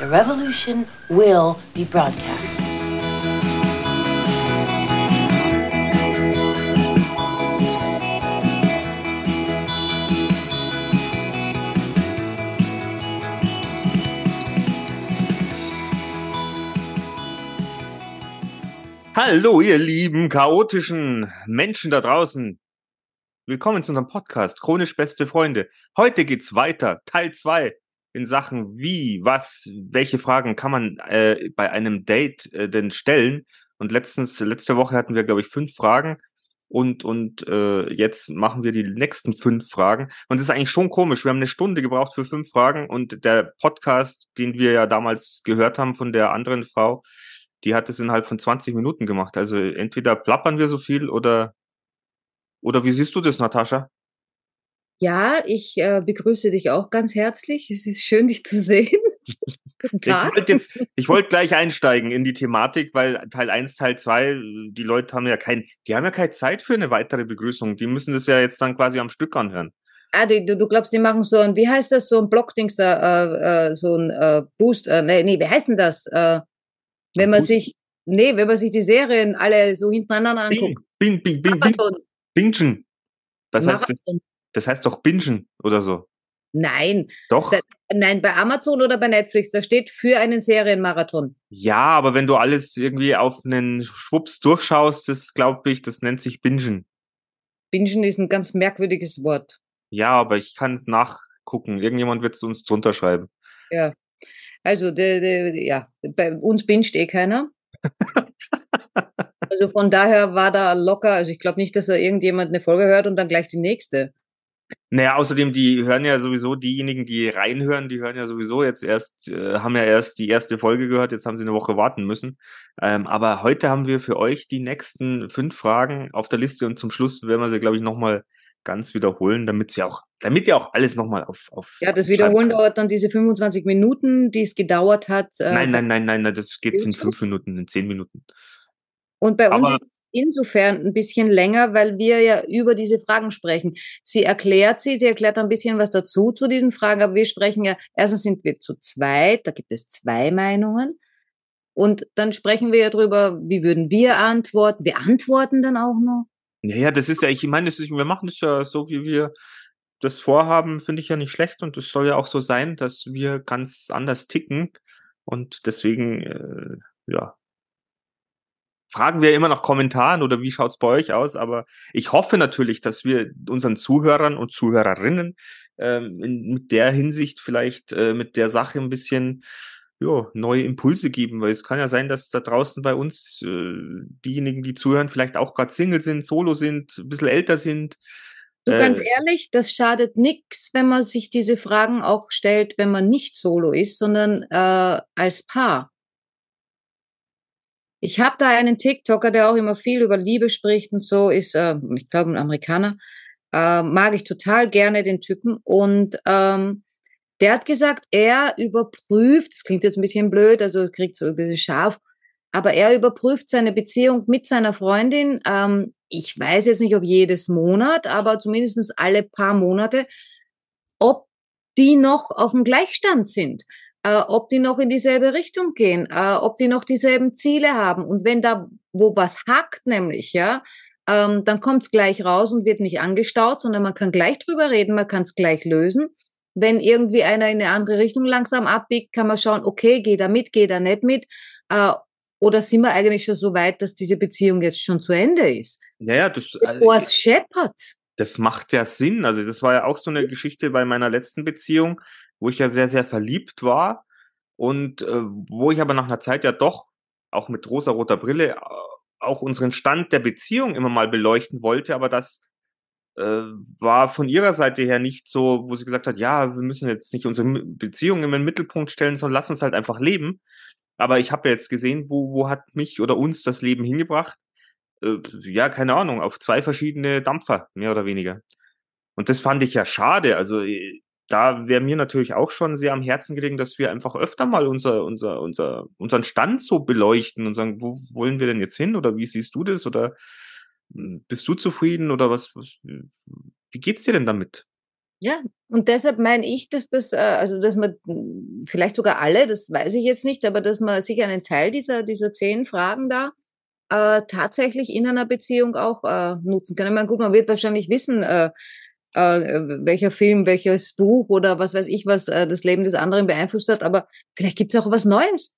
The revolution will be broadcast. Hallo, ihr lieben chaotischen Menschen da draußen. Willkommen zu unserem Podcast Chronisch beste Freunde. Heute geht's weiter, Teil zwei in Sachen wie, was, welche Fragen kann man äh, bei einem Date äh, denn stellen? Und letztens, letzte Woche hatten wir, glaube ich, fünf Fragen und und äh, jetzt machen wir die nächsten fünf Fragen. Und es ist eigentlich schon komisch. Wir haben eine Stunde gebraucht für fünf Fragen und der Podcast, den wir ja damals gehört haben von der anderen Frau, die hat es innerhalb von 20 Minuten gemacht. Also entweder plappern wir so viel oder oder wie siehst du das, Natascha? Ja, ich äh, begrüße dich auch ganz herzlich. Es ist schön, dich zu sehen. Guten Tag. Ich wollte jetzt, ich wollte gleich einsteigen in die Thematik, weil Teil 1, Teil 2, die Leute haben ja kein, die haben ja keine Zeit für eine weitere Begrüßung. Die müssen das ja jetzt dann quasi am Stück anhören. Ah, du, du glaubst, die machen so ein, wie heißt das, so ein Blockdings äh, äh, so ein äh, Boost, äh, nee, nee, wie heißt denn das? Äh, wenn man Boost? sich, nee, wenn man sich die Serien alle so hintereinander anguckt. Bing, bing, bing, bing, bing. Bingen. Was heißt das? Das heißt doch bingen oder so. Nein. Doch. Da, nein, bei Amazon oder bei Netflix, da steht für einen Serienmarathon. Ja, aber wenn du alles irgendwie auf einen Schwupps durchschaust, das glaube ich, das nennt sich bingen. Bingen ist ein ganz merkwürdiges Wort. Ja, aber ich kann es nachgucken. Irgendjemand wird es uns drunter schreiben. Ja. Also, de, de, ja, bei uns binscht eh keiner. also von daher war da locker, also ich glaube nicht, dass da irgendjemand eine Folge hört und dann gleich die nächste. Naja, außerdem, die hören ja sowieso, diejenigen, die reinhören, die hören ja sowieso jetzt erst, äh, haben ja erst die erste Folge gehört, jetzt haben sie eine Woche warten müssen. Ähm, aber heute haben wir für euch die nächsten fünf Fragen auf der Liste und zum Schluss werden wir sie, glaube ich, nochmal ganz wiederholen, damit sie auch, damit ihr auch alles nochmal auf, auf. Ja, das Wiederholen dauert dann diese 25 Minuten, die es gedauert hat. Äh, nein, nein, nein, nein, nein, das geht in fünf Minuten, in zehn Minuten. Und bei uns Aber ist es insofern ein bisschen länger, weil wir ja über diese Fragen sprechen. Sie erklärt sie, sie erklärt ein bisschen was dazu zu diesen Fragen, aber wir sprechen ja, erstens sind wir zu zweit, da gibt es zwei Meinungen. Und dann sprechen wir ja drüber, wie würden wir antworten. Wir antworten dann auch noch. Naja, das ist ja, ich meine, ist, wir machen das ja so, wie wir das vorhaben, finde ich ja nicht schlecht und es soll ja auch so sein, dass wir ganz anders ticken und deswegen, äh, ja, fragen wir immer nach Kommentaren oder wie schaut's bei euch aus, aber ich hoffe natürlich, dass wir unseren Zuhörern und Zuhörerinnen ähm, in, mit der Hinsicht vielleicht äh, mit der Sache ein bisschen ja, neue Impulse geben, weil es kann ja sein, dass da draußen bei uns äh, diejenigen, die zuhören, vielleicht auch gerade Single sind, Solo sind, ein bisschen älter sind. Du, ganz äh, ehrlich, das schadet nix, wenn man sich diese Fragen auch stellt, wenn man nicht Solo ist, sondern äh, als Paar. Ich habe da einen TikToker, der auch immer viel über Liebe spricht und so, ist, äh, ich glaube, ein Amerikaner. Äh, mag ich total gerne den Typen. Und ähm, der hat gesagt, er überprüft, das klingt jetzt ein bisschen blöd, also es kriegt so ein bisschen scharf, aber er überprüft seine Beziehung mit seiner Freundin. Ähm, ich weiß jetzt nicht, ob jedes Monat, aber zumindest alle paar Monate, ob die noch auf dem Gleichstand sind, äh, ob die noch in dieselbe Richtung gehen, äh, ob die noch dieselben Ziele haben. Und wenn da wo was hackt, nämlich, ja, ähm, dann kommt es gleich raus und wird nicht angestaut, sondern man kann gleich drüber reden, man kann es gleich lösen wenn irgendwie einer in eine andere Richtung langsam abbiegt, kann man schauen, okay, geht er mit, geht er nicht mit? Äh, oder sind wir eigentlich schon so weit, dass diese Beziehung jetzt schon zu Ende ist? Naja, das. Bevor es scheppert. Das macht ja Sinn. Also, das war ja auch so eine Geschichte bei meiner letzten Beziehung, wo ich ja sehr, sehr verliebt war und äh, wo ich aber nach einer Zeit ja doch auch mit rosa-roter Brille äh, auch unseren Stand der Beziehung immer mal beleuchten wollte, aber das äh, war von ihrer Seite her nicht so, wo sie gesagt hat, ja, wir müssen jetzt nicht unsere Beziehung in den Mittelpunkt stellen, sondern lass uns halt einfach leben. Aber ich habe ja jetzt gesehen, wo, wo hat mich oder uns das Leben hingebracht? Äh, ja, keine Ahnung, auf zwei verschiedene Dampfer, mehr oder weniger. Und das fand ich ja schade. Also da wäre mir natürlich auch schon sehr am Herzen gelegen, dass wir einfach öfter mal unser, unser, unser, unseren Stand so beleuchten und sagen, wo wollen wir denn jetzt hin? Oder wie siehst du das? Oder bist du zufrieden oder was, was wie geht's dir denn damit? Ja, und deshalb meine ich, dass das, äh, also dass man hm, vielleicht sogar alle, das weiß ich jetzt nicht, aber dass man sich einen Teil dieser, dieser zehn Fragen da äh, tatsächlich in einer Beziehung auch äh, nutzen kann. Ich meine, gut, man wird wahrscheinlich wissen, äh, äh, welcher Film, welches Buch oder was weiß ich, was äh, das Leben des anderen beeinflusst hat, aber vielleicht gibt es auch was Neues.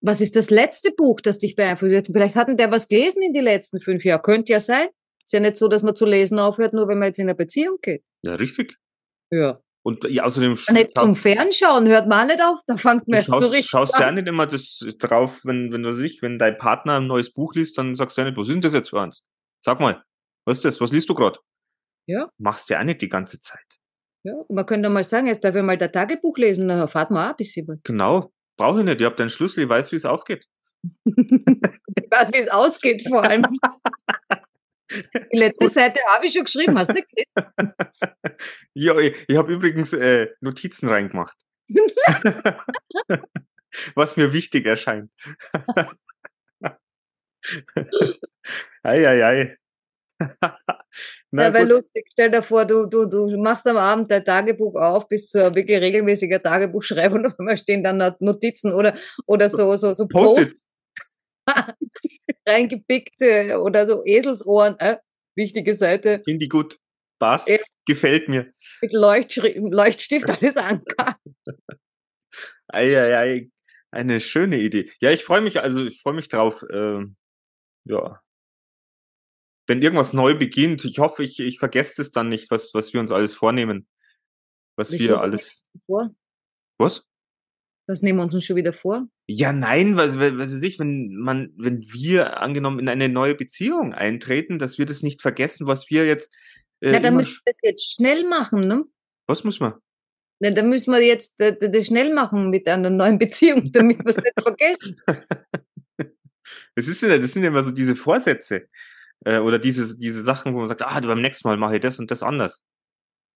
Was ist das letzte Buch, das dich beeinflusst hat? Vielleicht hatten der was gelesen in den letzten fünf Jahren. Könnte ja sein. Ist ja nicht so, dass man zu lesen aufhört, nur wenn man jetzt in eine Beziehung geht. Ja, richtig. Ja. Und ja, außerdem nicht zum Fernschauen hört man auch nicht auf, da fängt man erst schaust, so richtig schaust an. ja nicht immer das drauf, wenn, wenn du sich, wenn dein Partner ein neues Buch liest, dann sagst du ja nicht, was ist denn das jetzt für eins? Sag mal, was ist das? Was liest du gerade? Ja. Machst du ja auch nicht die ganze Zeit. Ja, und man könnte mal sagen, jetzt darf ich mal das Tagebuch lesen, dann erfahrt man auch ein bisschen was. Genau. Brauche ich nicht. Ich habe den Schlüssel, ich weiß, wie es aufgeht. Ich weiß, wie es ausgeht vor allem. Die letzte Seite habe ich schon geschrieben, hast du nicht gesehen? Ja, ich, ich habe übrigens äh, Notizen reingemacht. Was mir wichtig erscheint. Eieiei. Na ja, lustig. Stell dir vor, du, du, du machst am Abend dein Tagebuch auf, so ein wirklich regelmäßiger Tagebuchschreiber und auf einmal stehen dann Notizen oder, oder so, so, so. Posts reingepickte oder so Eselsohren. Äh, wichtige Seite Finde ich gut. Passt. Ja. Gefällt mir. mit Leuchtschri Leuchtstift alles angehabt. Eieiei. Eine schöne Idee. Ja, ich freue mich, also ich freue mich drauf. Ähm, ja. Wenn irgendwas neu beginnt, ich hoffe, ich, ich vergesse es dann nicht, was, was wir uns alles vornehmen. Was Wieso? wir alles. Vor. Was? Was nehmen wir uns denn schon wieder vor? Ja, nein, was, was weiß ich, wenn man, wenn wir angenommen in eine neue Beziehung eintreten, dass wir das nicht vergessen, was wir jetzt. Äh, Na, dann müssen wir das jetzt schnell machen, ne? was muss man? Na, dann müssen wir jetzt äh, das schnell machen mit einer neuen Beziehung, damit wir es nicht vergessen. Das ist ja, das sind ja immer so diese Vorsätze. Äh, oder diese, diese Sachen, wo man sagt, ah, beim nächsten Mal mache ich das und das anders.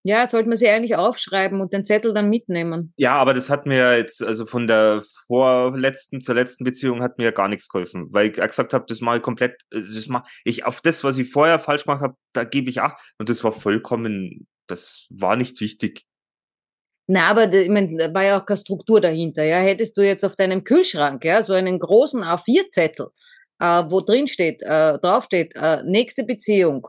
Ja, sollte man sie eigentlich aufschreiben und den Zettel dann mitnehmen. Ja, aber das hat mir jetzt, also von der vorletzten zur letzten Beziehung hat mir ja gar nichts geholfen, weil ich gesagt habe, das mache ich komplett, äh, das mache ich auf das, was ich vorher falsch gemacht habe, da gebe ich acht und das war vollkommen, das war nicht wichtig. Na, aber da- ich mein, da war ja auch keine Struktur dahinter. Ja, hättest du jetzt auf deinem Kühlschrank ja so einen großen A4-Zettel, äh, wo drin steht, äh, draufsteht, äh, nächste Beziehung,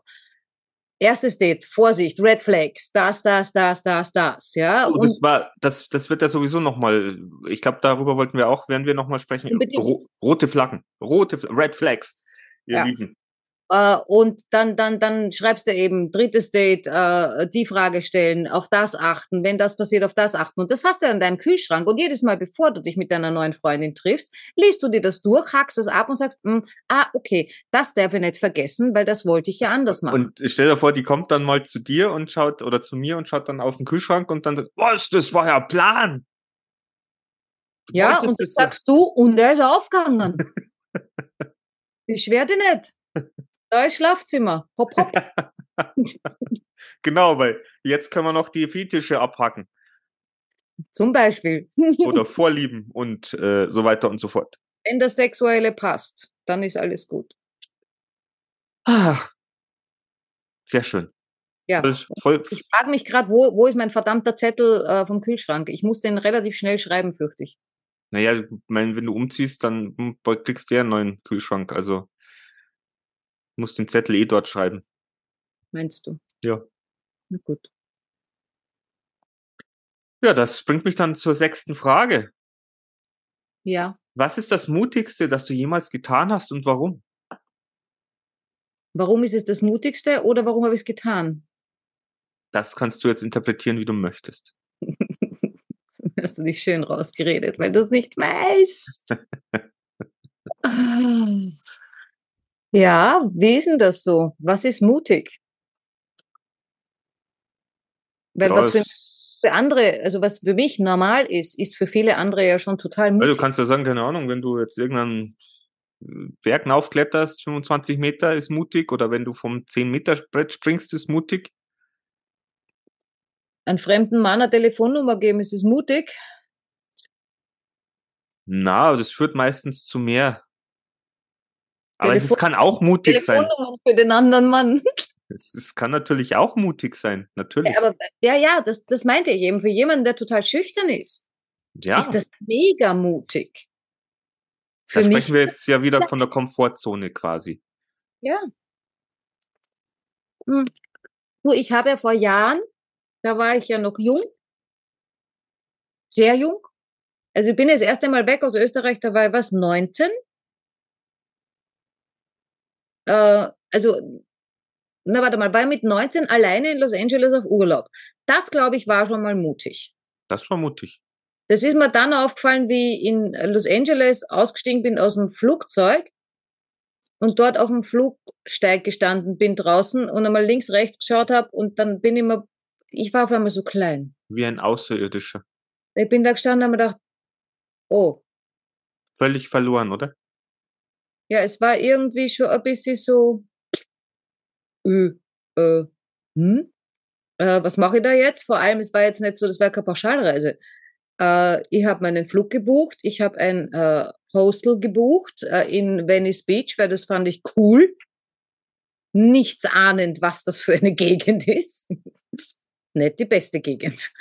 erstes Date, Vorsicht, Red Flags, das, das, das, das, das, ja. Und das war, das, das wird ja sowieso nochmal, ich glaube, darüber wollten wir auch, werden wir nochmal sprechen. Ro rote Flaggen, rote, Red Flags, ihr Ja. Lieben. Äh, und dann, dann, dann schreibst du eben drittes Date, äh, die Frage stellen, auf das achten, wenn das passiert, auf das achten. Und das hast du an deinem Kühlschrank. Und jedes Mal, bevor du dich mit deiner neuen Freundin triffst, liest du dir das durch, hackst es ab und sagst, hm, ah, okay, das darf ich nicht vergessen, weil das wollte ich ja anders machen. Und stell dir vor, die kommt dann mal zu dir und schaut, oder zu mir und schaut dann auf den Kühlschrank und dann, sagt, was, das war ja Plan. Du ja, und das das so- sagst du, und er ist aufgegangen. Beschwer dich nicht. Da ist Schlafzimmer. Hopp, hopp. Genau, weil jetzt können wir noch die Fetische abhaken Zum Beispiel. oder Vorlieben und äh, so weiter und so fort. Wenn das Sexuelle passt, dann ist alles gut. Ah, sehr schön. Ja. Voll, Ich frage mich gerade, wo, wo ist mein verdammter Zettel äh, vom Kühlschrank? Ich muss den relativ schnell schreiben, fürchte ich. naja, ich mein, wenn du umziehst, dann hm, kriegst du ja einen neuen Kühlschrank. Also musst den Zettel eh dort schreiben. Meinst du? Ja. Na gut. Ja, das bringt mich dann zur sechsten Frage. Ja. Was ist das Mutigste, das du jemals getan hast und warum? Warum ist es das Mutigste oder warum habe ich es getan? Das kannst du jetzt interpretieren, wie du möchtest. Hast du dich schön rausgeredet, weil du es nicht weißt. ja, wie ist denn das so? Was ist mutig? Weil Ja, was für, für andere, also was für mich normal ist, ist für viele andere ja schon total Ja, mutig. du kannst ja sagen, keine Ahnung, wenn du jetzt irgendeinen äh, Berg aufkletterst, 25 Meter ist mutig, oder wenn du vom 10 Meter Brett springst, ist mutig. Einen fremden Mann eine Telefonnummer geben, ist es mutig? Na, das führt meistens zu mehr. Aber es Telefon- kann auch mutig sein. Für den anderen Mann. Es, es kann natürlich auch mutig sein, natürlich. Ja, aber ja, ja, das, das meinte ich eben. Für jemanden, der total schüchtern ist, Ja, ist das mega mutig. da Für mich, sprechen wir jetzt ja wieder von der Komfortzone quasi. ja. Hm. Du, ich habe ja vor Jahren, da war ich ja noch jung, sehr jung. Also ich bin das erste Mal weg aus Österreich, da war ich was, 19? Äh, also, na warte mal, war mit 19 alleine in Los Angeles auf Urlaub. Das, glaube ich, war schon mal mutig. Das war mutig. Das ist mir dann aufgefallen, wie ich in Los Angeles ausgestiegen bin aus dem Flugzeug und dort auf dem Flugsteig gestanden bin draußen und einmal links, rechts geschaut habe und dann bin ich mir, ich war auf einmal so klein. Wie ein Außerirdischer. Ich bin da gestanden und habe mir gedacht, oh, Völlig verloren, oder? Ja, es war irgendwie schon ein bisschen so, äh, äh, hm? Äh, was mache ich da jetzt? Vor allem, es war jetzt nicht so, das war keine Pauschalreise. Äh, ich habe meinen Flug gebucht, ich habe ein äh, Hostel gebucht äh, in Venice Beach, weil das fand ich cool. Nichts ahnend, was das für eine Gegend ist. nicht die beste Gegend.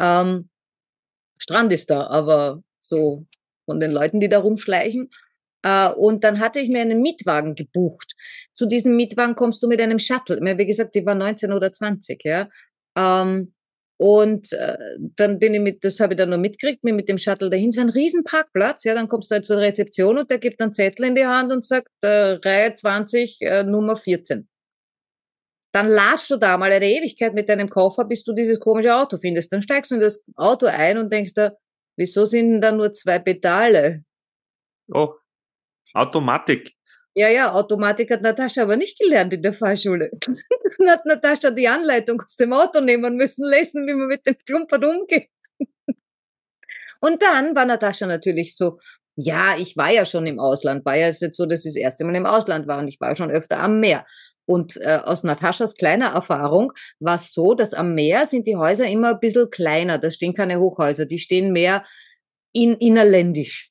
Ähm, Strand ist da, aber so von den Leuten, die da rumschleichen. Äh, und dann hatte ich mir einen Mietwagen gebucht. Zu diesem Mietwagen kommst du mit einem Shuttle. Mir, Wie gesagt, ich war 19 oder 20, ja. Ähm, und äh, dann bin ich mit, das habe ich dann noch mitgekriegt, bin mit dem Shuttle dahin, es war ein Riesenparkplatz, ja, dann kommst du halt zur Rezeption und der gibt einen Zettel in die Hand und sagt, äh, Reihe 20, äh, Nummer 14. Dann laschst du da mal eine Ewigkeit mit deinem Koffer, bis du dieses komische Auto findest. Dann steigst du in das Auto ein und denkst da, wieso sind denn da nur zwei Pedale? Oh, Automatik. Ja, ja, Automatik hat Natascha aber nicht gelernt in der Fahrschule. Dann hat Natascha die Anleitung aus dem Auto nehmen müssen, lesen, wie man mit dem Klumpert umgeht. Und dann war Natascha natürlich so, ja, ich war ja schon im Ausland, war ja jetzt so, dass ich das erste Mal im Ausland war und ich war schon öfter am Meer. Und äh, aus Nataschas kleiner Erfahrung war es so, dass am Meer sind die Häuser immer ein bisschen kleiner. Da stehen keine Hochhäuser, die stehen mehr in, innerländisch.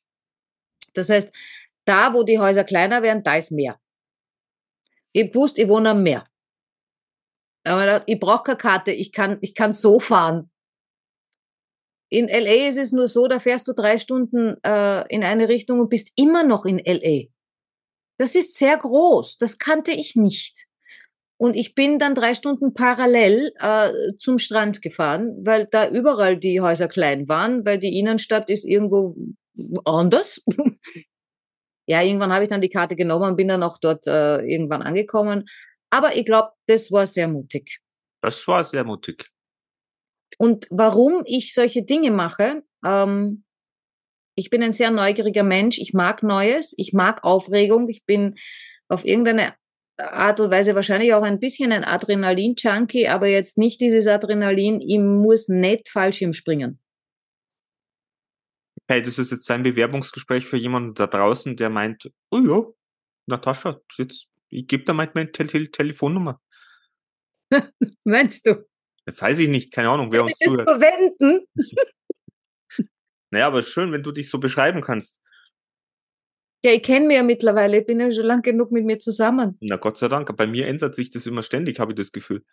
Das heißt, da, wo die Häuser kleiner werden, da ist Meer. Ich wusste, ich wohne am Meer. Aber ich brauche keine Karte, ich kann, ich kann so fahren. In LA ist es nur so, da fährst du drei Stunden äh, in eine Richtung und bist immer noch in LA. Das ist sehr groß, das kannte ich nicht. Und ich bin dann drei Stunden parallel äh, zum Strand gefahren, weil da überall die Häuser klein waren, weil die Innenstadt ist irgendwo anders. Ja, irgendwann habe ich dann die Karte genommen und bin dann auch dort äh, irgendwann angekommen. Aber ich glaube, das war sehr mutig. Das war sehr mutig. Und warum ich solche Dinge mache, ähm, ich bin ein sehr neugieriger Mensch, ich mag Neues, ich mag Aufregung, ich bin auf irgendeine Art und Weise wahrscheinlich auch ein bisschen ein Adrenalin-Junkie, aber jetzt nicht dieses Adrenalin, ich muss nicht Fallschirm springen. Hey, das ist jetzt ein Bewerbungsgespräch für jemanden da draußen, der meint, oh ja, Natascha, jetzt, ich gebe da mal meine Tel Tel Telefonnummer. Meinst du? Weiß ich nicht, keine Ahnung, wer uns ich das zuhört. verwenden? Naja, aber schön, wenn du dich so beschreiben kannst. Ja, ich kenne mich ja mittlerweile, ich bin ja schon lang genug mit mir zusammen. Na Gott sei Dank. Bei mir ändert sich das immer ständig, habe ich das Gefühl.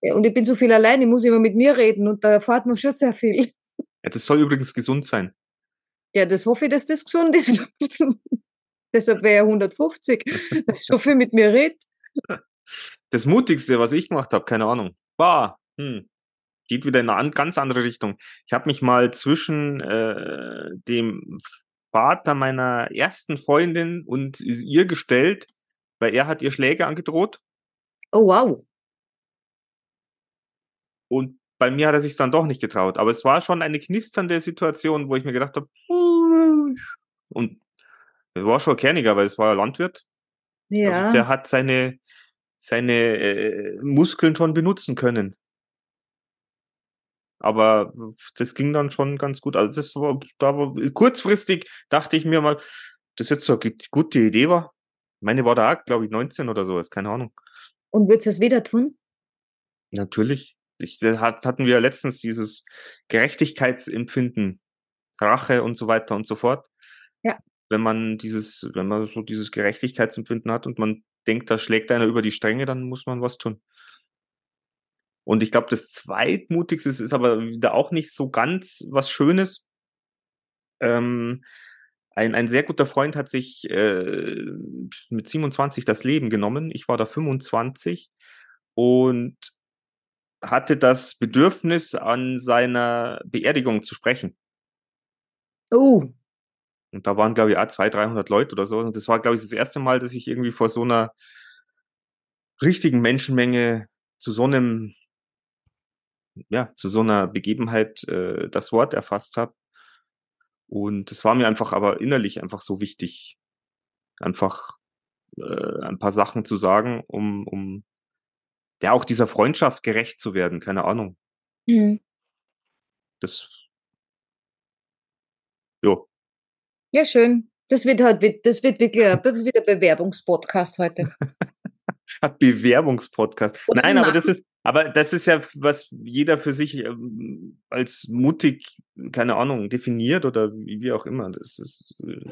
Ja, Und ich bin so viel allein, ich muss immer mit mir reden und da erfahrt man schon sehr viel. Ja, das soll übrigens gesund sein. Ja, das hoffe ich, dass das gesund ist. Deshalb wäre er 150, weil ich so viel mit mir redet. Das Mutigste, was ich gemacht habe, keine Ahnung, war, hm, geht wieder in eine an, ganz andere Richtung. Ich habe mich mal zwischen äh, dem Vater meiner ersten Freundin und ihr gestellt, weil er hat ihr Schläge angedroht Oh, wow. und bei mir hat er sich dann doch nicht getraut. Aber es war schon eine knisternde Situation, wo ich mir gedacht habe, und er war schon Kerniger, weil es war Landwirt. Also Ja. der hat seine, seine äh, Muskeln schon benutzen können. Aber das ging dann schon ganz gut. Also das war, da war kurzfristig dachte ich mir mal, das jetzt so eine gute Idee war. Meine war da auch, glaube ich, 19 oder so, ist keine Ahnung. Und würdest du es wieder tun? Natürlich. Ich, das hat, hatten wir ja letztens dieses Gerechtigkeitsempfinden, Rache und so weiter und so fort. Ja. Wenn man dieses, wenn man so dieses Gerechtigkeitsempfinden hat und man denkt, da schlägt einer über die Stränge, dann muss man was tun. Und ich glaube, das zweitmutigste ist aber wieder auch nicht so ganz was Schönes. Ähm, ein, ein sehr guter Freund hat sich äh, mit 27 das Leben genommen. Ich war da 25 und hatte das Bedürfnis, an seiner Beerdigung zu sprechen. Oh. Und da waren, glaube ich, auch 200, 300 Leute oder so. Und das war, glaube ich, das erste Mal, dass ich irgendwie vor so einer richtigen Menschenmenge zu so einem, ja, zu so einer Begebenheit äh, das Wort erfasst habe. Und es war mir einfach aber innerlich einfach so wichtig, einfach äh, ein paar Sachen zu sagen, um, um ja auch dieser Freundschaft gerecht zu werden, keine Ahnung. Mhm. Das, jo. Ja, schön. Das wird halt, das wird wirklich, das wird ein Bewerbungspodcast heute. Bewerbungspodcast. Oder Nein, aber das ist, aber das ist ja, was jeder für sich ähm, als mutig, keine Ahnung, definiert oder wie, auch immer. Das ist, äh,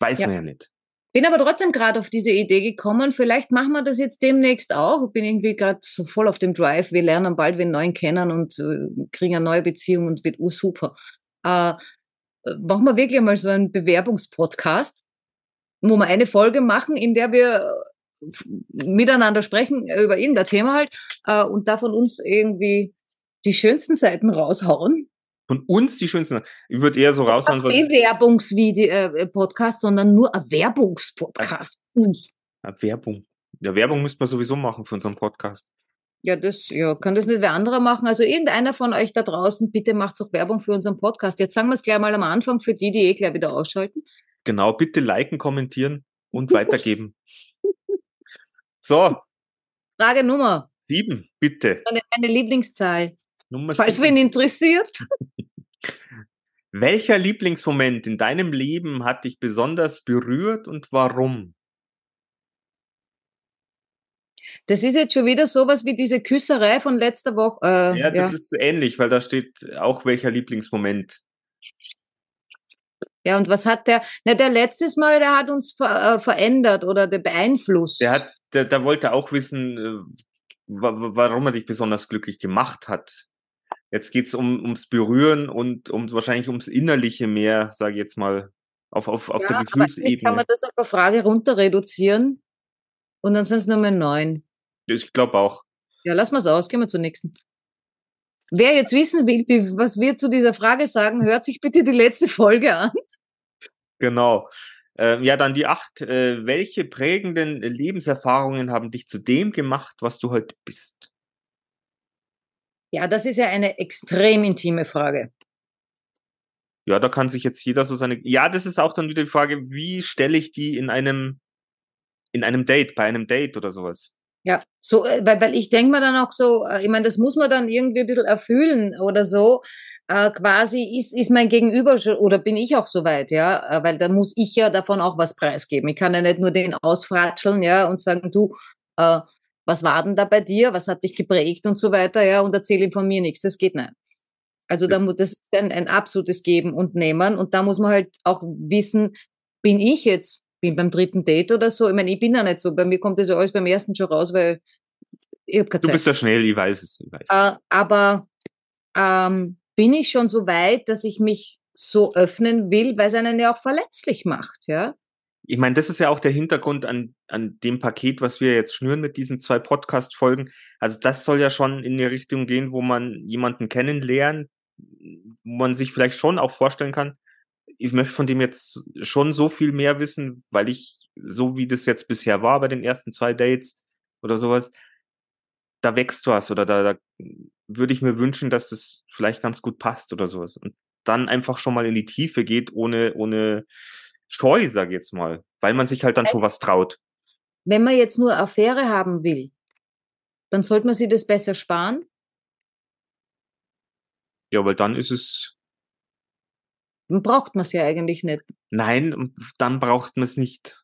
weiß Ja. man ja nicht. Bin aber trotzdem gerade auf diese Idee gekommen. Vielleicht machen wir das jetzt demnächst auch. Ich bin irgendwie gerade so voll auf dem Drive. Wir lernen bald wen neuen kennen und äh, kriegen eine neue Beziehung und wird super. Äh, machen wir wirklich mal so einen Bewerbungspodcast, wo wir eine Folge machen, in der wir äh, miteinander sprechen äh, über irgendein Thema halt äh, und da von uns irgendwie die schönsten Seiten raushauen. Von uns die schönsten. Ich würde eher so raushauen, was Bewerbungsvideo-Podcast, sondern nur ein Werbungspodcast. Uns. Ja, Werbung. Ja, Werbung müsste man sowieso machen für unseren Podcast. Ja, das, ja, kann das nicht wer anderer machen? Also irgendeiner von euch da draußen, bitte macht doch Werbung für unseren Podcast. Jetzt sagen wir es gleich mal am Anfang für die, die eh gleich wieder ausschalten. Genau, bitte liken, kommentieren und weitergeben. So, Frage Nummer, sieben, bitte. meine, meine Lieblingszahl, Nummer falls sieben. wen interessiert. Welcher Lieblingsmoment in deinem Leben hat dich besonders berührt und warum? Das ist jetzt schon wieder sowas wie diese Küsserei von letzter Woche. Äh, Ja, das ist ähnlich, weil da steht auch welcher Lieblingsmoment. ja, und was hat der? Na, der letztes Mal, der hat uns ver, äh, verändert oder der beeinflusst. Der hat, der, der wollte auch wissen, äh, wa- wa- warum er dich besonders glücklich gemacht hat. Jetzt geht's um, ums Berühren und um wahrscheinlich ums Innerliche mehr, sage ich jetzt mal, auf, auf, auf ja, der eigentlich kann Gefühlsebene. man das auf eine Frage runter reduzieren und dann sind es nur mehr neun. Ich glaube auch. Ja, lassen wir es aus, gehen wir zur nächsten. Wer jetzt wissen will, was wir zu dieser Frage sagen, hört sich bitte die letzte Folge an. Genau. Ähm, ja, dann die acht. Äh, welche prägenden Lebenserfahrungen haben dich zu dem gemacht, was du heute bist? Ja, das ist ja eine extrem intime Frage. Ja, da kann sich jetzt jeder so seine. Ja, das ist auch dann wieder die Frage, wie stelle ich die in einem, in einem Date, bei einem Date oder sowas? Ja, so, äh, weil, weil ich denke mir dann auch so, äh, ich meine, das muss man dann irgendwie ein bisschen erfüllen oder so. Äh, quasi ist, ist mein Gegenüber schon, oder bin ich auch soweit, ja, äh, weil dann muss ich ja davon auch was preisgeben. Ich kann ja nicht nur den ausfratscheln, ja, und sagen, du, äh, was war denn da bei dir, was hat dich geprägt und so weiter, ja, und erzähle ihm von mir nichts. Das geht nicht. Also da muss das ist ein, ein absolutes Geben und Nehmen und da muss man halt auch wissen, bin ich jetzt, bin beim dritten Date oder so. Ich meine, ich bin ja nicht so, bei mir kommt das ja alles beim ersten schon raus, weil ich habe keine Du Zeit. bist ja schnell, ich weiß es. Ich weiß. Äh, aber ähm, bin ich schon so weit, dass ich mich so öffnen will, weil es einen ja auch verletzlich macht, ja? Ich meine, das ist ja auch der Hintergrund an, an dem Paket, was wir jetzt schnüren mit diesen zwei Podcast-Folgen. Also das soll ja schon in die Richtung gehen, wo man jemanden kennenlernt, wo man sich vielleicht schon auch vorstellen kann, ich möchte von dem jetzt schon so viel mehr wissen, weil ich, so wie das jetzt bisher war bei den ersten zwei Dates oder sowas, da wächst was oder da, da würde ich mir wünschen, dass das vielleicht ganz gut passt oder sowas. Und dann einfach schon mal in die Tiefe geht, ohne, ohne Scheu, sag ich jetzt mal, weil man sich halt dann schon was traut. Wenn man jetzt nur Affäre haben will, dann sollte man sich das besser sparen. Ja, weil dann ist es, Dann braucht man es ja eigentlich nicht. nein, dann braucht man es nicht.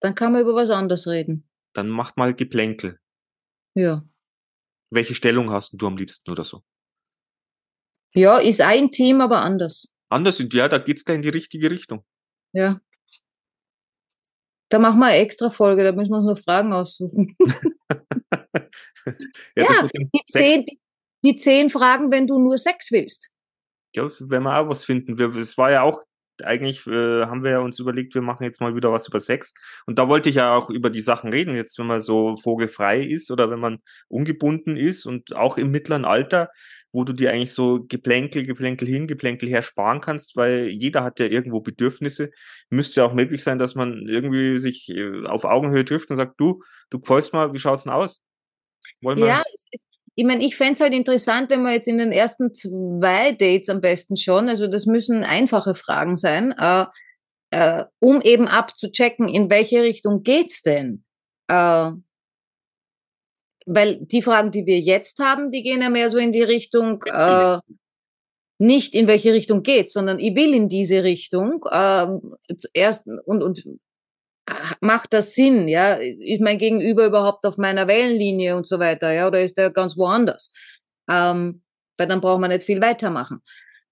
Dann kann man über was anderes reden. Dann macht mal Geplänkel. Ja. Welche Stellung hast du am liebsten oder so? Ja, ist auch intim, aber anders. Anders, ja, da geht's gleich in die richtige Richtung. Ja. Da machen wir eine extra Folge, da müssen wir uns noch Fragen aussuchen. ja, ja die, zehn, die zehn Fragen, wenn du nur Sex willst. Ja, wenn wir auch was finden. Es war ja auch eigentlich äh, haben wir ja uns überlegt, wir machen jetzt mal wieder was über Sex. Und da wollte ich ja auch über die Sachen reden, jetzt wenn man so vogelfrei ist oder wenn man ungebunden ist und auch im mittleren Alter, wo du dir eigentlich so Geplänkel, Geplänkel hin, Geplänkel her sparen kannst, weil jeder hat ja irgendwo Bedürfnisse. Müsste ja auch möglich sein, dass man irgendwie sich äh, auf Augenhöhe trifft und sagt, du, du gefällst mal, wie schaut's denn aus? Wollen wir ja, ich meine, ich fände es halt interessant, wenn wir jetzt in den ersten zwei Dates am besten schon, also das müssen einfache Fragen sein, äh, äh, um eben abzuchecken, in welche Richtung geht's denn? Äh, weil die Fragen, die wir jetzt haben, die gehen ja mehr so in die Richtung, äh, nicht in welche Richtung geht, sondern ich will in diese Richtung. Äh, erst und, und macht das Sinn, ja? Ist mein Gegenüber überhaupt auf meiner Wellenlinie und so weiter, ja? Oder ist der ganz woanders? Ähm, weil dann braucht man nicht viel weitermachen.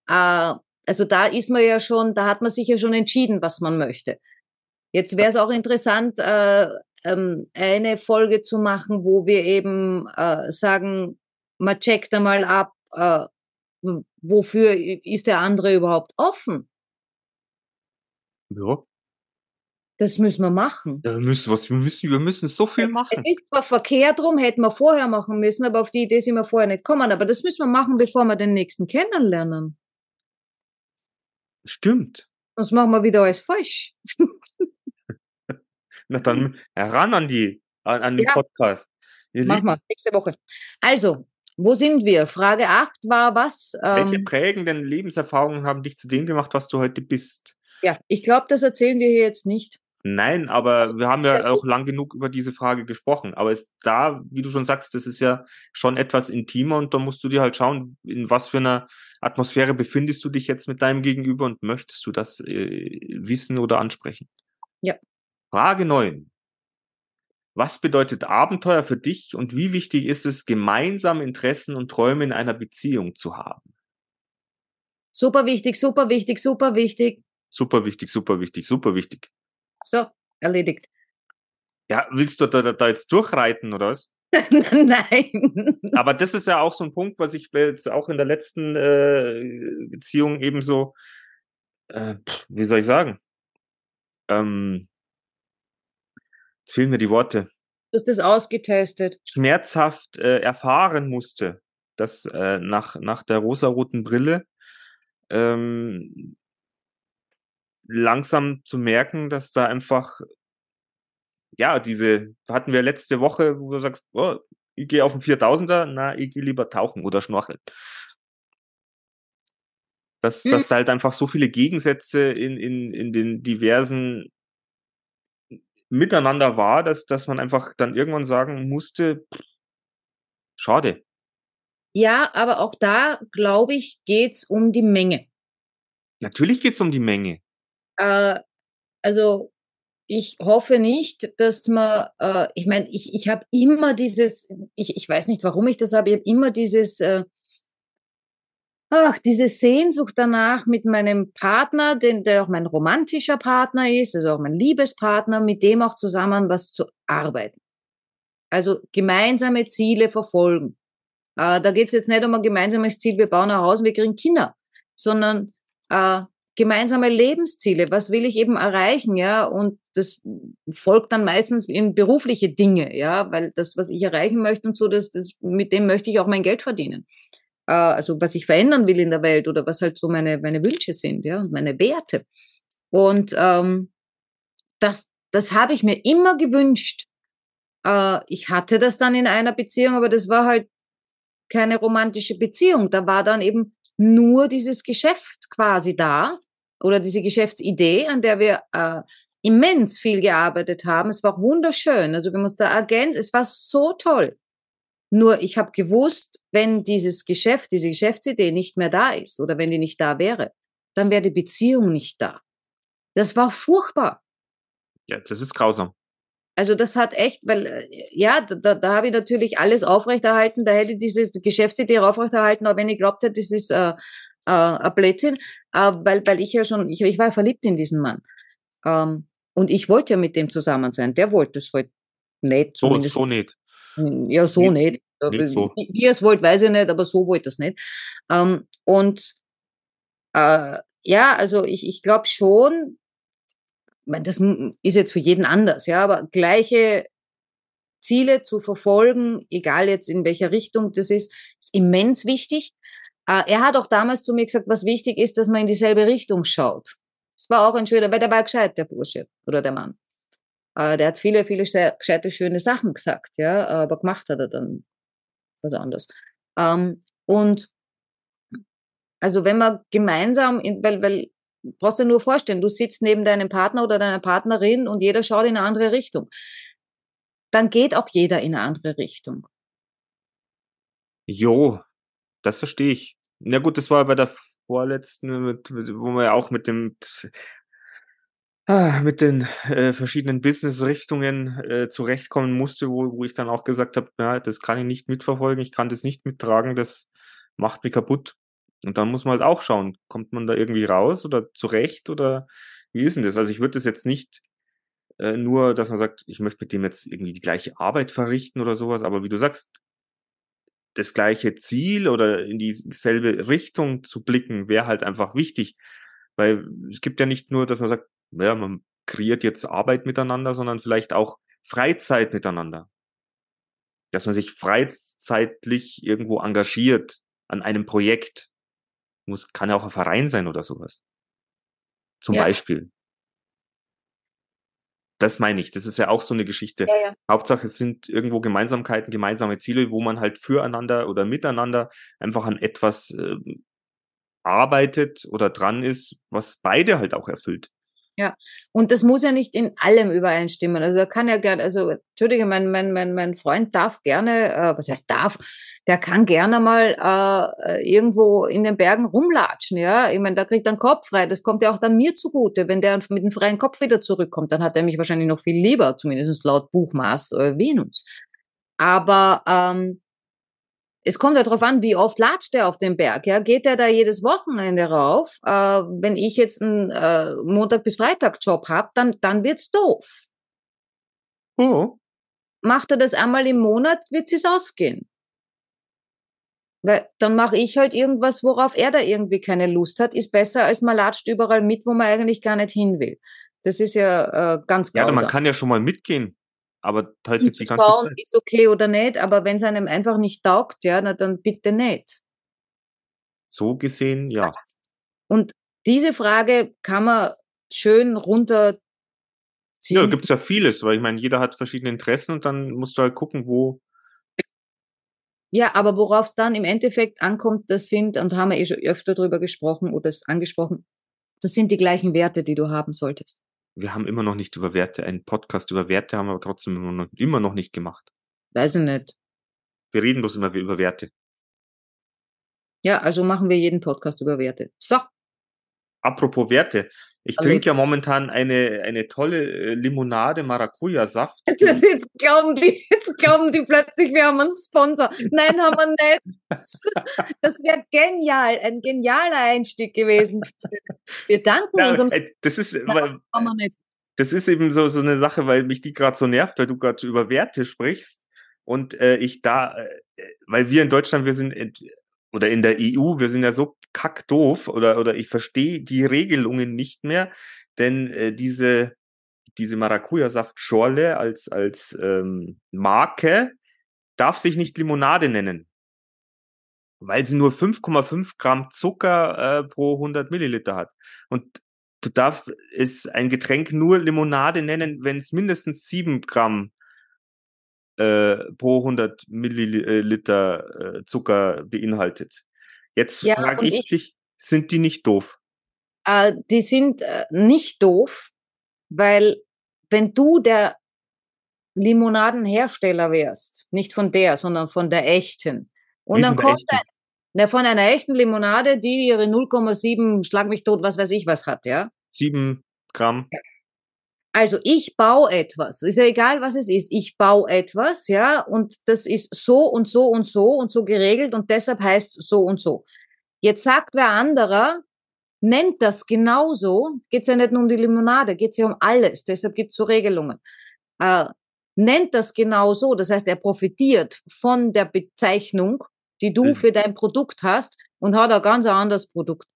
Äh, also da ist man ja schon, da hat man sich ja schon entschieden, was man möchte. Jetzt wäre es auch interessant, äh, ähm, eine Folge zu machen, wo wir eben äh, sagen, man checkt einmal ab, äh, wofür ist der andere überhaupt offen? Ja. Das müssen wir machen. Ja, wir müssen was, wir müssen, wir müssen so viel machen. Es ist zwar verkehrt drum, hätten wir vorher machen müssen, aber auf die Idee sind wir vorher nicht gekommen. Aber das müssen wir machen, bevor wir den nächsten kennenlernen. Stimmt. Sonst machen wir wieder alles falsch. Na dann heran an die, an, an den ja. Podcast. Wir, nächste Woche. Also, wo sind wir? Frage 8 war was? Welche ähm, prägenden Lebenserfahrungen haben dich zu dem gemacht, was du heute bist? Ja, ich glaube, das erzählen wir hier jetzt nicht. Nein, aber also, wir haben ja auch lang genug über diese Frage gesprochen. Aber ist da, wie du schon sagst, das ist ja schon etwas intimer und da musst du dir halt schauen, in was für einer Atmosphäre befindest du dich jetzt mit deinem Gegenüber und möchtest du das äh, wissen oder ansprechen? Ja. Frage 9. Was bedeutet Abenteuer für dich und wie wichtig ist es, gemeinsame Interessen und Träume in einer Beziehung zu haben? Super wichtig, super wichtig, super wichtig. Super wichtig, super wichtig, super wichtig. So, erledigt. Ja, willst du da, da, jetzt durchreiten oder was? Nein. Aber das ist ja auch so ein Punkt, was ich jetzt auch in der letzten äh, Beziehung ebenso, äh, wie soll ich sagen? Ähm, jetzt fehlen mir die Worte. Du hast das ausgetestet. Schmerzhaft äh, erfahren musste, dass äh, nach, nach der rosaroten Brille ähm, langsam zu merken, dass da einfach, ja, diese, hatten wir letzte Woche, wo du sagst, oh, ich gehe auf den 4000er, na, ich gehe lieber tauchen oder schnorcheln. Dass, hm. dass halt einfach so viele Gegensätze in, in, in den diversen Miteinander war, dass, dass man einfach dann irgendwann sagen musste, schade. Ja, aber auch da, glaube ich, geht's um die Menge. Natürlich geht's um die Menge. Äh, also ich hoffe nicht, dass man, äh, ich meine, ich, ich habe immer dieses, ich, ich weiß nicht, warum ich das habe, ich habe immer dieses, äh, ach, diese Sehnsucht danach mit meinem Partner, den, der auch mein romantischer Partner ist, also auch mein Liebespartner, mit dem auch zusammen was zu arbeiten. Also gemeinsame Ziele verfolgen. Äh, da geht es jetzt nicht um ein gemeinsames Ziel, wir bauen ein Haus, wir kriegen Kinder, sondern äh, gemeinsame Lebensziele, was will ich eben erreichen, ja, und das folgt dann meistens in berufliche Dinge, ja, weil das, was ich erreichen möchte und so, das, das, mit dem möchte ich auch mein Geld verdienen. Äh, also was ich verändern will in der Welt oder was halt so meine, meine Wünsche sind, ja, und meine Werte. Und ähm, das, das habe ich mir immer gewünscht. Äh, ich hatte das dann in einer Beziehung, aber das war halt keine romantische Beziehung. Da war dann eben nur dieses Geschäft quasi da oder diese Geschäftsidee, an der wir äh, immens viel gearbeitet haben. Es war wunderschön. Also wir haben uns da ergänzt. Es war so toll. Nur ich habe gewusst, wenn dieses Geschäft, diese Geschäftsidee nicht mehr da ist oder wenn die nicht da wäre, dann wäre die Beziehung nicht da. Das war furchtbar. Ja, das ist grausam. Also das hat echt, weil äh, ja, da, da habe ich natürlich alles aufrechterhalten, da hätte ich diese Geschäftsidee aufrechterhalten, aber wenn ich glaubt hätte, das ist äh, äh, ein Blödsinn, äh, weil, weil ich ja schon, ich, ich war verliebt in diesen Mann. Ähm, und ich wollte ja mit dem zusammen sein. Der wollte es halt nicht. So, so nicht. Hm, ja, so nicht. nicht. nicht so. Wie, wie ihr es wollt, weiß ich nicht, aber so wollt ihr es nicht. Ähm, und äh, ja, also ich, ich glaube schon, meine, das ist jetzt für jeden anders, ja, aber gleiche Ziele zu verfolgen, egal jetzt in welcher Richtung das ist, ist immens wichtig. Äh, er hat auch damals zu mir gesagt, was wichtig ist, dass man in dieselbe Richtung schaut. Das war auch ein schöner, weil der war gescheit, der Bursche oder der Mann. Äh, der hat viele, viele gescheite, schöne Sachen gesagt, ja, aber gemacht hat er dann was anderes. Ähm, und also wenn man gemeinsam, in, weil, weil brauchst du dir nur vorstellen, du sitzt neben deinem Partner oder deiner Partnerin und jeder schaut in eine andere Richtung. Dann geht auch jeder in eine andere Richtung. Jo, das verstehe ich. Na gut, das war bei der vorletzten, mit, wo wir ja auch mit dem ah, mit den äh, verschiedenen Business-Richtungen äh, zurechtkommen musste, wo, wo ich dann auch gesagt habe, ja, das kann ich nicht mitverfolgen, ich kann das nicht mittragen, das macht mich kaputt. Und dann muss man halt auch schauen, kommt man da irgendwie raus oder zurecht oder wie ist denn das? Also ich würde das jetzt nicht äh, nur, dass man sagt, ich möchte mit dem jetzt irgendwie die gleiche Arbeit verrichten oder sowas, aber wie du sagst, das gleiche Ziel oder in dieselbe Richtung zu blicken, wäre halt einfach wichtig. Weil es gibt ja nicht nur, dass man sagt, ja, man kreiert jetzt Arbeit miteinander, sondern vielleicht auch Freizeit miteinander. Dass man sich freizeitlich irgendwo engagiert an einem Projekt. Muss, kann ja auch ein Verein sein oder sowas. Zum ja. Beispiel. Das meine ich. Das ist ja auch so eine Geschichte. Ja, ja. Hauptsache es sind irgendwo Gemeinsamkeiten, gemeinsame Ziele, wo man halt füreinander oder miteinander einfach an etwas äh, arbeitet oder dran ist, was beide halt auch erfüllt. Ja, und das muss ja nicht in allem übereinstimmen. Also er kann ja gerne, also Entschuldige, mein, mein, mein, mein Freund darf gerne, äh, was heißt darf, der kann gerne mal äh, irgendwo in den Bergen rumlatschen, ja. Ich meine, da kriegt er einen Kopf frei. Das kommt ja auch dann mir zugute. Wenn der mit dem freien Kopf wieder zurückkommt, dann hat er mich wahrscheinlich noch viel lieber, zumindest laut Buchmaß äh, Venus. Aber ähm, es kommt ja darauf an, wie oft latscht er auf den Berg. Ja? Geht er da jedes Wochenende rauf? Äh, wenn ich jetzt einen äh, Montag bis Freitag Job habe, dann, dann wird's doof. Oh. Macht er das einmal im Monat, wird es ausgehen. Weil dann mache ich halt irgendwas, worauf er da irgendwie keine Lust hat, ist besser, als man latscht überall mit, wo man eigentlich gar nicht hin will. Das ist ja äh, ganz grausam. Ja, man kann ja schon mal mitgehen. Aber halt die ganze Zeit. ist okay oder nicht, aber wenn es einem einfach nicht taugt, ja, na, dann bitte nicht. So gesehen, ja. Und diese Frage kann man schön runterziehen. Ja, da gibt es ja vieles, weil ich meine, jeder hat verschiedene Interessen und dann musst du halt gucken, wo. Ja, aber worauf es dann im Endeffekt ankommt, das sind, und haben wir eh schon öfter drüber gesprochen oder angesprochen, das sind die gleichen Werte, die du haben solltest wir haben immer noch nicht über Werte, einen Podcast über Werte haben wir trotzdem immer noch, immer noch nicht gemacht. Weiß ich nicht. Wir reden bloß immer über Werte. Ja, also machen wir jeden Podcast über Werte. So. Apropos Werte. Ich also trinke ja momentan eine, eine tolle äh, Limonade Maracuja-Saft. Jetzt glauben, die, jetzt glauben die plötzlich, wir haben einen Sponsor. Nein, haben wir nicht. Das wäre genial, ein genialer Einstieg gewesen. Wir danken ja, unserem. Äh, das ist, Nein. Das ist eben so, so eine Sache, weil mich die gerade so nervt, weil du gerade über Werte sprichst und äh, ich da, äh, weil wir in Deutschland, wir sind oder in der EU, wir sind ja so kackdoof oder, oder ich verstehe die Regelungen nicht mehr, denn äh, diese, diese Maracuja-Saft-Schorle als, als ähm, Marke darf sich nicht Limonade nennen, weil sie nur 5,5 Gramm Zucker äh, pro 100 Milliliter hat. Und du darfst es ein Getränk nur Limonade nennen, wenn es mindestens 7 Gramm äh, pro 100 Milliliter äh, Zucker beinhaltet. Jetzt ja, frage ich, ich, dich, sind die nicht doof? Äh, die sind äh, nicht doof, weil wenn du der Limonadenhersteller wärst, nicht von der, sondern von der echten, und Wie dann kommt ein, na, von einer echten Limonade, die ihre 0,7, schlag mich tot, was weiß ich was hat, ja? 7 Gramm. Ja. Also ich baue etwas, ist ja egal, was es ist. Ich baue etwas, ja, und das ist so und so und so und so geregelt und deshalb heißt es so und so. Jetzt sagt wer anderer, nennt das genauso, geht es ja nicht nur um die Limonade, geht es ja um alles, deshalb gibt es so Regelungen. Äh, nennt das genau so. Das heißt, er profitiert von der Bezeichnung, die du Mhm. für dein Produkt hast und hat ein ganz anderes Produkt.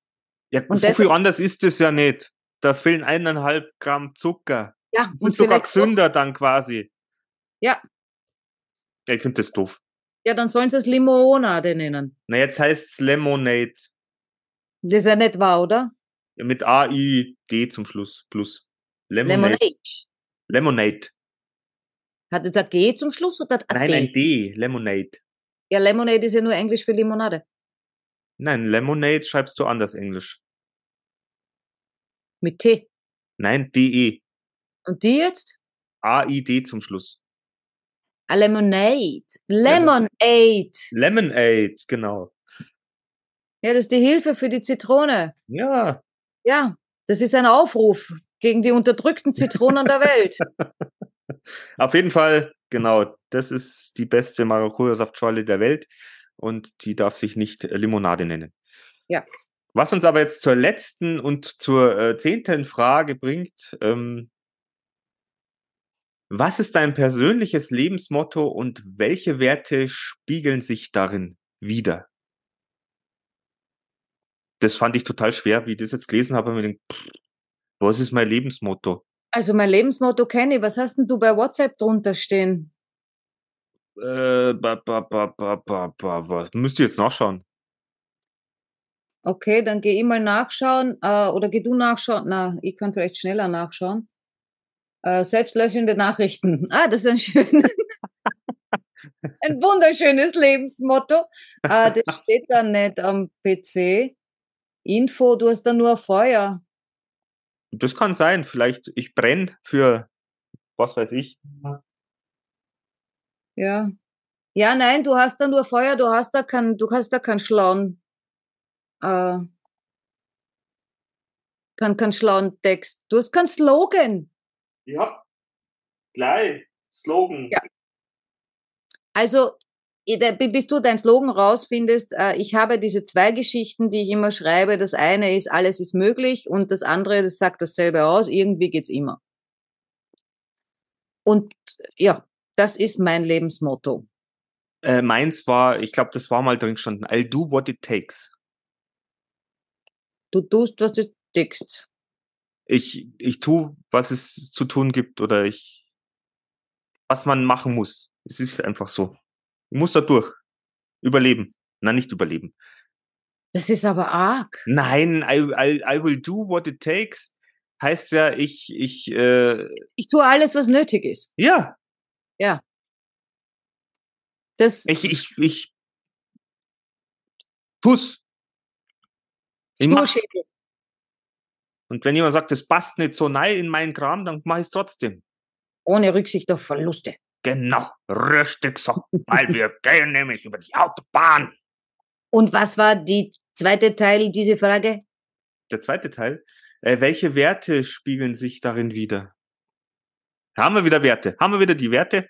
Ja, Und so deshalb- viel anders ist es ja nicht. Da fehlen eineinhalb Gramm Zucker. Ja, Das und ist sogar gesünder dann quasi. Ja. Ja, ich finde das doof. Ja, dann sollen sie es Limonade nennen. Na, jetzt heißt es Lemonade. Das ist ja nicht wahr, oder? Mit A-I-D zum Schluss. Plus. Lemonade. Lemonade. Lemonade. Hat jetzt ein G zum Schluss oder ein Nein, D? ein D. Lemonade. Ja, Lemonade ist ja nur Englisch für Limonade. Nein, Lemonade schreibst du anders Englisch. Mit T. Nein, D-E. Und die jetzt? A-I-D zum Schluss. A Lemonade. Lemonade. Lemonade, genau. Ja, das ist die Hilfe für die Zitrone. Ja, Ja, das ist ein Aufruf gegen die unterdrückten Zitronen der Welt. auf jeden Fall, genau. Das ist die beste Maracuja-Saftschorle der Welt und die darf sich nicht Limonade nennen. Ja. Was uns aber jetzt zur letzten und zur äh, zehnten Frage bringt, ähm, was ist dein persönliches Lebensmotto und welche Werte spiegeln sich darin wieder? Das fand ich total schwer, wie ich das jetzt gelesen habe. Und mir gedacht, pff, was ist mein Lebensmotto? Also mein Lebensmotto kenne ich. Was hast denn du bei WhatsApp drunter stehen? Äh, ba, ba, ba, ba, ba, ba, was? Müsst ihr jetzt nachschauen. Okay, dann geh ich mal nachschauen. Äh, oder geh du nachschauen. Na, ich kann vielleicht schneller nachschauen. Äh, selbstlöschende Nachrichten. Ah, das ist ein schön. ein wunderschönes Lebensmotto. Äh, das steht da nicht am PC. Info, du hast da nur Feuer. Das kann sein. Vielleicht, ich brenne für, was weiß ich. Ja. Ja, nein, du hast da nur Feuer, du hast da kein, du hast da keinen schlauen, äh, keinen, keinen schlauen Text. Du hast keinen Slogan. Ja, gleich. Slogan. Ja. Also, bis du dein Slogan rausfindest, äh, ich habe diese zwei Geschichten, die ich immer schreibe. Das eine ist, alles ist möglich und das andere, das sagt dasselbe aus, irgendwie geht's immer. Und ja, das ist mein Lebensmotto. Äh, meins war, ich glaube, das war mal drin gestanden. I'll do what it takes. Du tust, was du denkst. Ich, ich tu, was es zu tun gibt oder ich, was man machen muss. Es ist einfach so. Ich muss da durch. Überleben. Na, nicht überleben. Das ist aber arg. Nein, I, I, I will do what it takes. Heißt ja, ich, ich, äh, Ich tue alles, was nötig ist. ja, Das ich, ich, ich tu's. Ich. Und wenn jemand sagt, das passt nicht so nein in meinen Kram, dann mach ich's trotzdem. ohne Rücksicht auf Verluste. Genau, richtig so. Weil wir gehen nämlich über die Autobahn. Und was war die zweite Teil dieser Frage? Der zweite Teil. Äh, welche Werte spiegeln sich darin wieder? Haben wir wieder Werte? Haben wir wieder die Werte?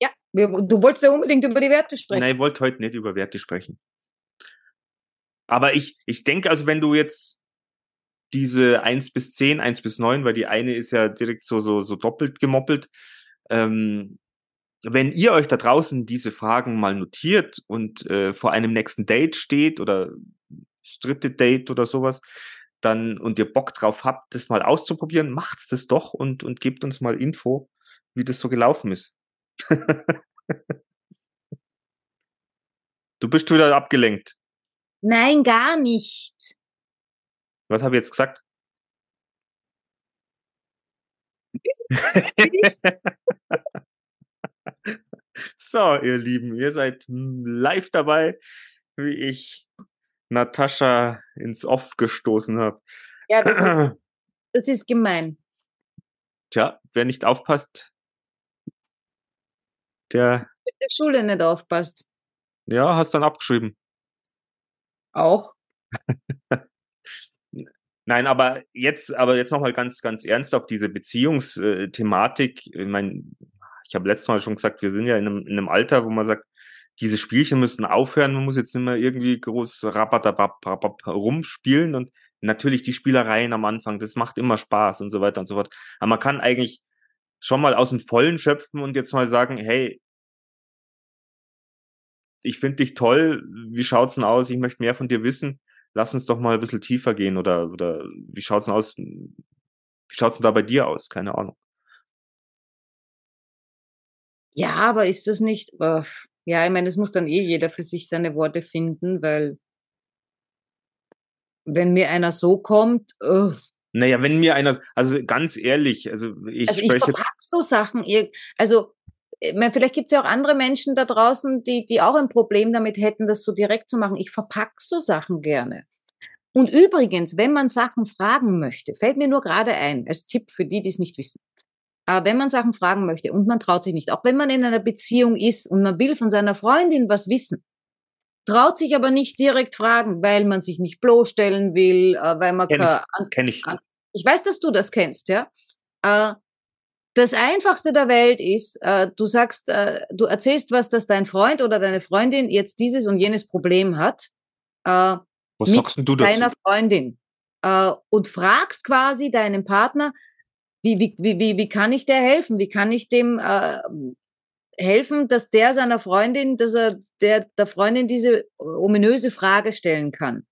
Ja, wir, du wolltest ja unbedingt über die Werte sprechen. Nein, ich wollte heute nicht über Werte sprechen. Aber ich, ich denke, also wenn du jetzt diese eins bis zehn, eins bis neun, weil die eine ist ja direkt so, so, so doppelt gemoppelt, ähm, wenn ihr euch da draußen diese Fragen mal notiert und äh, vor einem nächsten Date steht oder das dritte Date oder sowas, dann und ihr Bock drauf habt, das mal auszuprobieren, macht's das doch und, und gebt uns mal Info, wie das so gelaufen ist. du bist wieder abgelenkt. Nein, gar nicht. Was habe ich jetzt gesagt? so, ihr Lieben, ihr seid live dabei, wie ich Natascha ins Off gestoßen habe. Ja, das ist, das ist gemein. Tja, wer nicht aufpasst, der, Mit der Schule nicht aufpasst. ja, hast dann abgeschrieben. Auch. Nein, aber jetzt, aber jetzt nochmal ganz, ganz ernst auf diese Beziehungsthematik. Ich meine, ich habe letztes Mal schon gesagt, wir sind ja in einem, in einem Alter, wo man sagt, diese Spielchen müssen aufhören, man muss jetzt nicht mehr irgendwie groß rabatabab rumspielen und natürlich die Spielereien am Anfang, das macht immer Spaß und so weiter und so fort. Aber man kann eigentlich schon mal aus dem Vollen schöpfen und jetzt mal sagen, hey, ich finde dich toll, wie schaut's denn aus? Ich möchte mehr von dir wissen. Lass uns doch mal ein bisschen tiefer gehen oder, oder wie schaut's denn aus? Wie schaut's denn da bei dir aus? Keine Ahnung. Ja, aber ist das nicht, äh, ja, ich meine, es muss dann eh jeder für sich seine Worte finden, weil wenn mir einer so kommt, uh, naja, wenn mir einer, also ganz ehrlich, also ich also ich jetzt, so Sachen, also meine, vielleicht gibt es ja auch andere Menschen da draußen, die, die auch ein Problem damit hätten, das so direkt zu machen. Ich verpack so Sachen gerne. Und übrigens, wenn man Sachen fragen möchte, fällt mir nur gerade ein, als Tipp für die, die es nicht wissen. Aber wenn man Sachen fragen möchte und man traut sich nicht, auch wenn man in einer Beziehung ist und man will von seiner Freundin was wissen, traut sich aber nicht direkt fragen, weil man sich nicht bloßstellen will, äh, weil man kenn ich, kenn ich. ich weiß, dass du das kennst, ja. Das Einfachste der Welt ist, äh, du sagst, äh, du erzählst was, dass dein Freund oder deine Freundin jetzt dieses und jenes Problem hat. Äh, Was mit sagst denn du dazu? deiner Freundin äh, und fragst quasi deinen Partner, wie, wie, wie, wie, wie kann ich der helfen? Wie kann ich dem äh, helfen, dass der seiner Freundin, dass er der, der Freundin diese ominöse Frage stellen kann?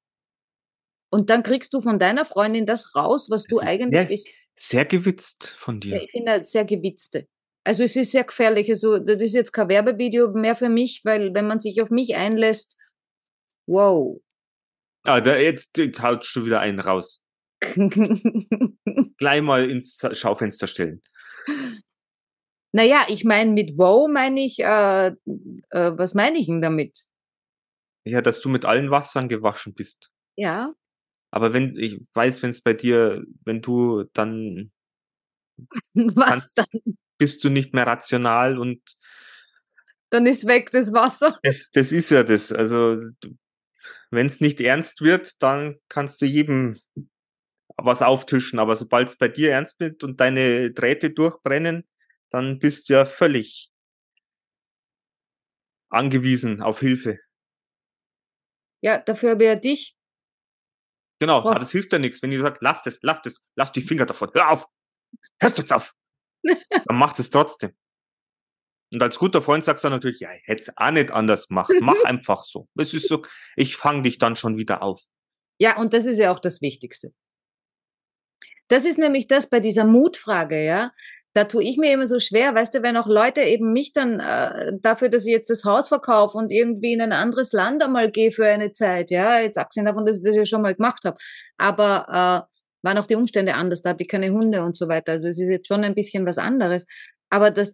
Und dann kriegst du von deiner Freundin das raus, was du Das ist eigentlich sehr- bist. Sehr gewitzt von Ja, dir. ich finde das sehr gewitzte. Also es ist sehr gefährlich. Also das ist jetzt kein Werbevideo mehr für mich, weil wenn man sich auf mich einlässt, wow. Ah, da, jetzt, jetzt haust du wieder einen raus. Gleich mal ins Schaufenster stellen. naja, ich meine mit wow meine ich, äh, äh, was meine ich denn damit? Ja, dass du mit allen Wassern gewaschen bist. Ja, Aber wenn, ich weiß, wenn es bei dir, wenn du, dann was Kannst- dann? bist du nicht mehr rational und Dann ist weg das Wasser. das, das ist ja das. Also, wenn es nicht ernst wird, dann kannst du jedem was auftischen. Aber sobald es bei dir ernst wird und deine Drähte durchbrennen, dann bist du ja völlig angewiesen auf Hilfe. Ja, dafür habe ich ja dich. Genau, aber das hilft ja nichts. Wenn ihr sagt, lass das, lass das, lass die Finger davon, hör auf, hörst jetzt auf, dann macht es trotzdem. Und als guter Freund sagst du dann natürlich, ja, ich hätte es auch nicht anders gemacht, mach einfach so. Es ist so, ich fange dich dann schon wieder auf. Ja, und das ist ja auch das Wichtigste. Das ist nämlich das bei dieser Mutfrage, ja. Da tue ich mir immer so schwer, weißt du, wenn auch Leute eben mich dann äh, dafür, dass ich jetzt das Haus verkaufe und irgendwie in ein anderes Land einmal gehe für eine Zeit, ja, jetzt abgesehen davon, dass ich das ja schon mal gemacht habe, aber äh, waren auch die Umstände anders, da hatte ich keine Hunde und so weiter, also es ist jetzt schon ein bisschen was anderes, aber das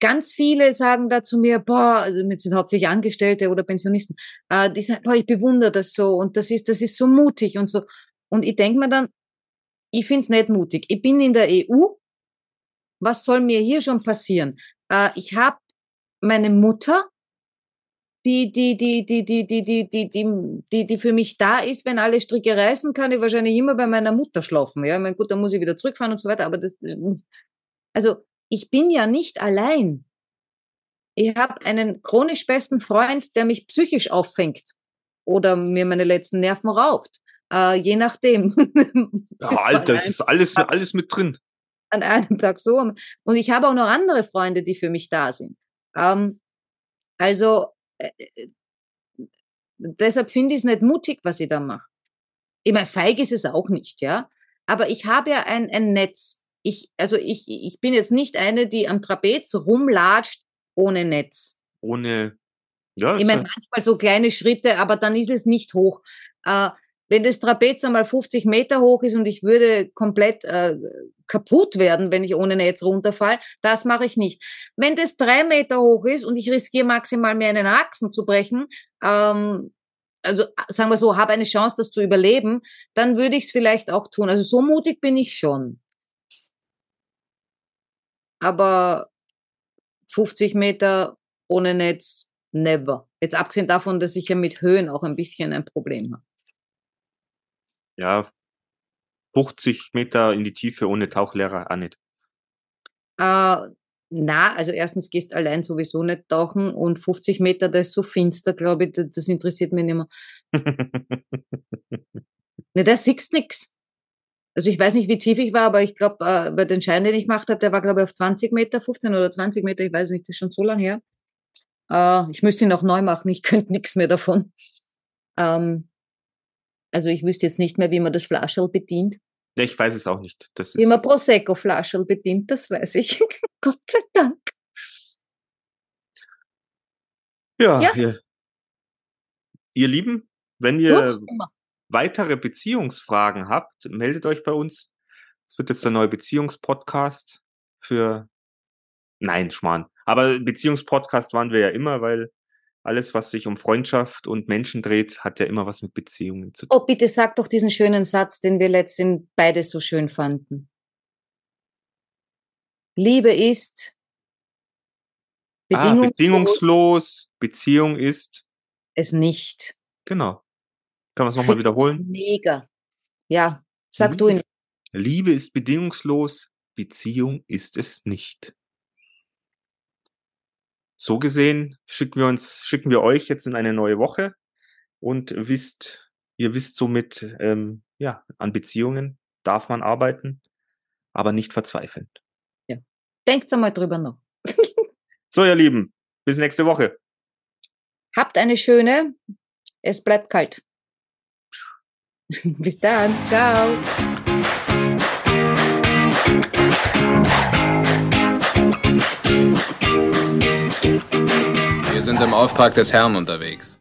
ganz viele sagen da zu mir, boah, also mit sind hauptsächlich Angestellte oder Pensionisten, äh, die sagen, boah, ich bewundere das so und das ist, das ist so mutig und so. Und ich denke mir dann, ich find's nicht mutig. Ich bin in der EU. Was soll mir hier schon passieren? Äh, ich habe meine Mutter, die, die, die, die, die, die, die, die, die, die, die für mich da ist, wenn alle Stricke reißen, kann ich wahrscheinlich immer bei meiner Mutter schlafen. Ja, ich mein, gut, dann muss ich wieder zurückfahren und so weiter. Aber das, also ich bin ja nicht allein. Ich habe einen chronisch besten Freund, der mich psychisch auffängt oder mir meine letzten Nerven raubt. Äh, je nachdem. Ja, Alter, das ist alles, alles mit drin. An einem Tag so. Und ich habe auch noch andere Freunde, die für mich da sind. Ähm, also äh, äh, deshalb finde ich es nicht mutig, was ich da mache. Ich meine, feig ist es auch nicht, ja. Aber ich habe ja ein, ein Netz. Ich, also ich, ich bin jetzt nicht eine, die am Trapez rumlatscht ohne Netz. Ohne, ja, Ich meine, manchmal so kleine Schritte, aber dann ist es nicht hoch. Äh, wenn das Trapez einmal 50 Meter hoch ist und ich würde komplett äh, kaputt werden, wenn ich ohne Netz runterfall, das mache ich nicht. Wenn das drei Meter hoch ist und ich riskiere maximal mir einen Achsen zu brechen, ähm, also sagen wir so, habe eine Chance, das zu überleben, dann würde ich es vielleicht auch tun. Also so mutig bin ich schon. Aber 50 Meter ohne Netz, never. Jetzt abgesehen davon, dass ich ja mit Höhen auch ein bisschen ein Problem habe. ja, 50 Meter in die Tiefe ohne Tauchlehrer auch nicht. Äh, na, also erstens gehst allein sowieso nicht tauchen und 50 Meter, das ist so finster, glaube ich, das, das interessiert mich nicht mehr. Ne, da siehst nix. Also ich weiß nicht, wie tief ich war, aber ich glaube, äh, bei den Schein, den ich gemacht habe, der war, glaube ich, auf 20 Meter, 15 oder 20 Meter, ich weiß nicht, das ist schon so lange her. Äh, ich müsste ihn auch neu machen, ich könnte nichts mehr davon. Ähm, also ich wüsste jetzt nicht mehr, wie man das Flascherl bedient. Ja, ich weiß es auch nicht. Das wie man Prosecco-Flascherl bedient, das weiß ich. Gott sei Dank. Ja, ja. Ihr, ihr Lieben, wenn ihr weitere Beziehungsfragen habt, meldet euch bei uns. Es wird jetzt der neue Beziehungspodcast für Nein, Schmarrn. Aber Beziehungspodcast waren wir ja immer, weil alles, was sich um Freundschaft und Menschen dreht, hat ja immer was mit Beziehungen zu tun. Oh, bitte sag doch diesen schönen Satz, den wir letztens beide so schön fanden. Liebe ist bedingungslos, ah, bedingungslos Beziehung ist es nicht. Genau. Kann man es nochmal wiederholen? Mega. Ja, sag Liebe, du ihn. Liebe ist bedingungslos, Beziehung ist es nicht so gesehen schicken wir uns, schicken wir euch jetzt in eine neue Woche und wisst, ihr wisst somit, ähm, ja, an Beziehungen darf man arbeiten, aber nicht verzweifeln. Ja. Denkt einmal drüber noch. so, ihr Lieben, bis nächste Woche. Habt eine schöne, es bleibt kalt. bis dann, ciao. Sind im Auftrag des Herrn unterwegs.